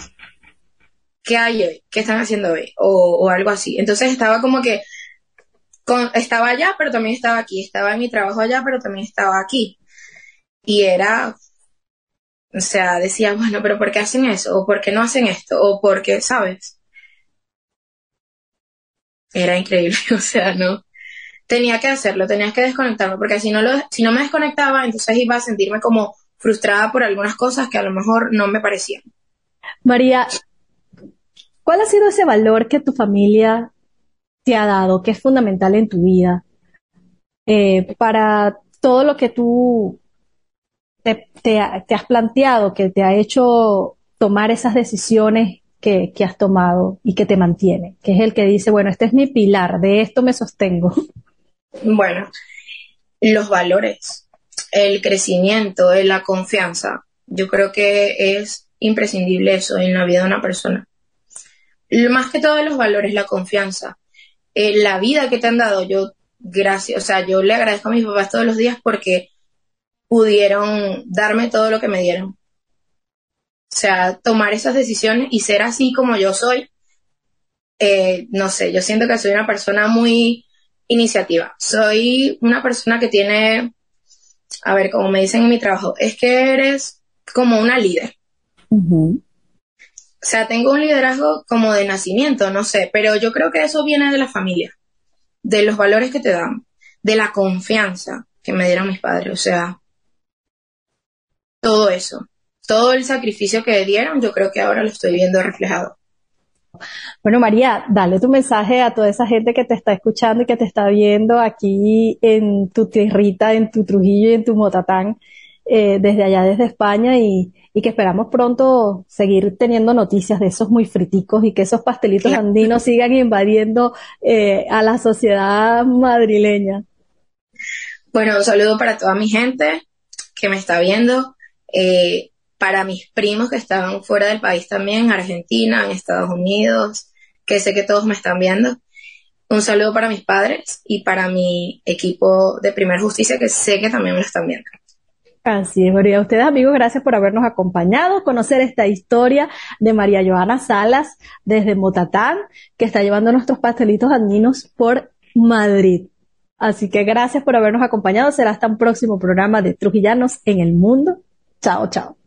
¿Qué hay hoy? ¿Qué están haciendo hoy? O, o algo así. Entonces estaba como que estaba allá, pero también estaba aquí. Estaba en mi trabajo allá, pero también estaba aquí. Y era, o sea, decía, bueno, pero ¿por qué hacen eso? ¿O por qué no hacen esto? ¿O por qué, sabes? Era increíble, o sea, no. Tenía que hacerlo, tenía que desconectarme, porque si no, lo, si no me desconectaba, entonces iba a sentirme como frustrada por algunas cosas que a lo mejor no me parecían. María, ¿cuál ha sido ese valor que tu familia te ha dado, que es fundamental en tu vida, eh, para todo lo que tú te, has planteado, que te ha hecho tomar esas decisiones que, que, has tomado y que te mantiene, que es el que dice, bueno, este es mi pilar, de esto me sostengo. Bueno, los valores, el crecimiento, la confianza, yo creo que es imprescindible eso en la vida de una persona. Más que todos los valores, la confianza. Eh, la vida que te han dado, yo, gracias, o sea, yo le agradezco a mis papás todos los días porque pudieron darme todo lo que me dieron. O sea, tomar esas decisiones y ser así como yo soy, eh, no sé, yo siento que soy una persona muy iniciativa. Soy una persona que tiene, a ver, como me dicen en mi trabajo, es que eres como una líder. O sea, tengo un liderazgo como de nacimiento, no sé, pero yo creo que eso viene de la familia, de los valores que te dan, de la confianza que me dieron mis padres, o sea, todo eso, todo el sacrificio que dieron, yo creo que ahora lo estoy viendo reflejado. Bueno, María, dale tu mensaje a toda esa gente que te está escuchando y que te está viendo aquí en tu tierrita, en tu Trujillo y en tu Motatán, eh, desde allá, desde España, y, y que esperamos pronto seguir teniendo noticias de esos muy friticos y que esos pastelitos andinos sigan invadiendo eh, a la sociedad madrileña. Bueno, un saludo para toda mi gente que me está viendo, eh, para mis primos que estaban fuera del país también, en Argentina, en Estados Unidos, que sé que todos me están viendo. Un saludo para mis padres y para mi equipo de Primer Justicia, que sé que también me lo están viendo. Así es, María. Ustedes, amigos, gracias por habernos acompañado, conocer esta historia de María Joana Salas desde Motatán, que está llevando nuestros pastelitos andinos por Madrid. Así que gracias por habernos acompañado. Será hasta un próximo programa de Trujillanos en el Mundo. Chao, chao.